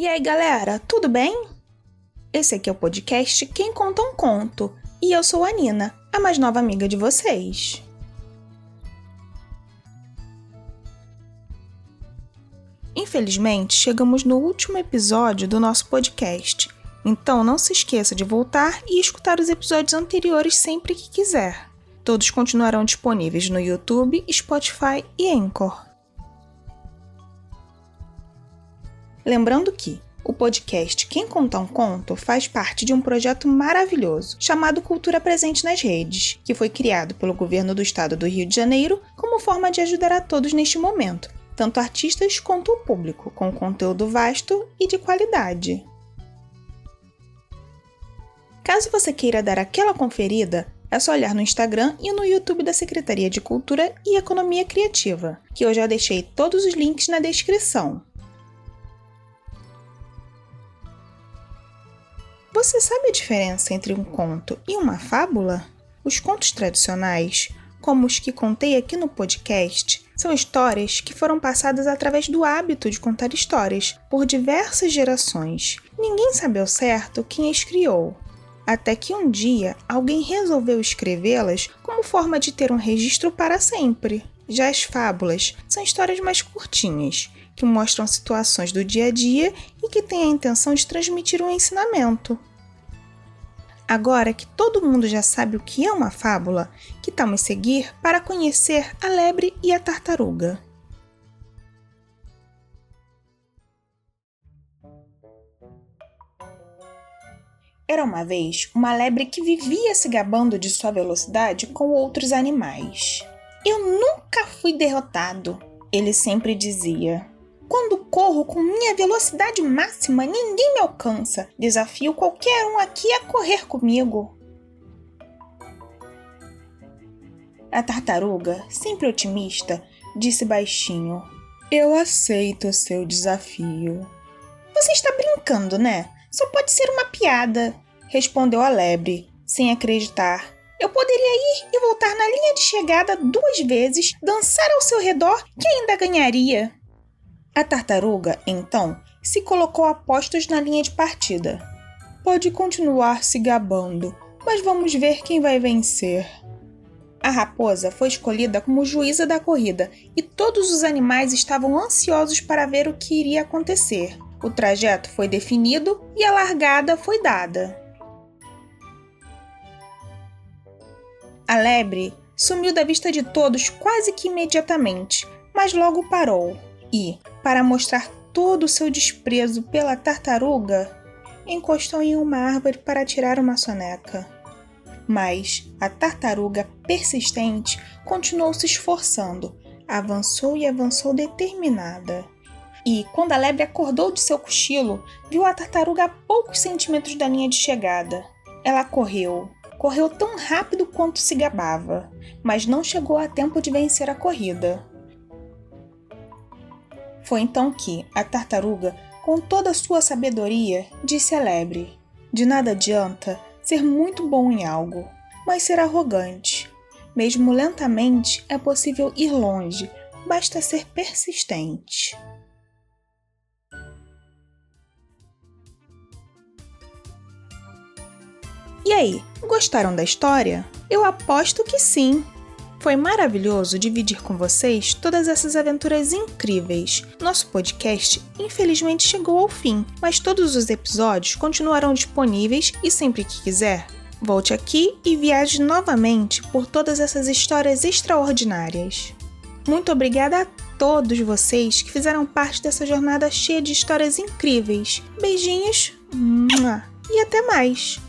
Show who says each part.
Speaker 1: E aí, galera, tudo bem? Esse aqui é o podcast Quem Conta um Conto, e eu sou a Nina, a mais nova amiga de vocês. Infelizmente, chegamos no último episódio do nosso podcast, então não se esqueça de voltar e escutar os episódios anteriores sempre que quiser. Todos continuarão disponíveis no YouTube, Spotify e Anchor. Lembrando que o podcast Quem Conta um Conto faz parte de um projeto maravilhoso chamado Cultura Presente nas Redes, que foi criado pelo governo do estado do Rio de Janeiro como forma de ajudar a todos neste momento, tanto artistas quanto o público, com conteúdo vasto e de qualidade. Caso você queira dar aquela conferida, é só olhar no Instagram e no YouTube da Secretaria de Cultura e Economia Criativa, que eu já deixei todos os links na descrição. Você sabe a diferença entre um conto e uma fábula? Os contos tradicionais, como os que contei aqui no podcast, são histórias que foram passadas através do hábito de contar histórias por diversas gerações. Ninguém sabe ao certo quem as criou. Até que um dia alguém resolveu escrevê-las como forma de ter um registro para sempre. Já as fábulas são histórias mais curtinhas, que mostram situações do dia a dia e que têm a intenção de transmitir um ensinamento. Agora que todo mundo já sabe o que é uma fábula, que tal me seguir para conhecer a lebre e a tartaruga? Era uma vez uma lebre que vivia se gabando de sua velocidade com outros animais. Eu nunca fui derrotado, ele sempre dizia. Quando corro com minha velocidade máxima, ninguém me alcança. Desafio qualquer um aqui a correr comigo. A tartaruga, sempre otimista, disse baixinho: Eu aceito seu desafio. Você está brincando, né? Só pode ser uma piada, respondeu a lebre, sem acreditar. Eu poderia ir e voltar na linha de chegada duas vezes, dançar ao seu redor, que ainda ganharia. A tartaruga, então, se colocou a postos na linha de partida. Pode continuar se gabando, mas vamos ver quem vai vencer. A raposa foi escolhida como juíza da corrida e todos os animais estavam ansiosos para ver o que iria acontecer. O trajeto foi definido e a largada foi dada. A lebre sumiu da vista de todos quase que imediatamente, mas logo parou e, para mostrar todo o seu desprezo pela tartaruga, encostou em uma árvore para tirar uma soneca. Mas a tartaruga persistente continuou se esforçando, avançou e avançou determinada. E, quando a lebre acordou de seu cochilo, viu a tartaruga a poucos centímetros da linha de chegada. Ela correu, correu tão rápido quanto se gabava, mas não chegou a tempo de vencer a corrida. Foi então que a tartaruga, com toda a sua sabedoria, disse à lebre: De nada adianta ser muito bom em algo, mas ser arrogante. Mesmo lentamente é possível ir longe, basta ser persistente. E aí, gostaram da história? Eu aposto que sim! Foi maravilhoso dividir com vocês todas essas aventuras incríveis. Nosso podcast, infelizmente, chegou ao fim, mas todos os episódios continuarão disponíveis e sempre que quiser, volte aqui e viaje novamente por todas essas histórias extraordinárias. Muito obrigada a todos vocês que fizeram parte dessa jornada cheia de histórias incríveis. Beijinhos e até mais!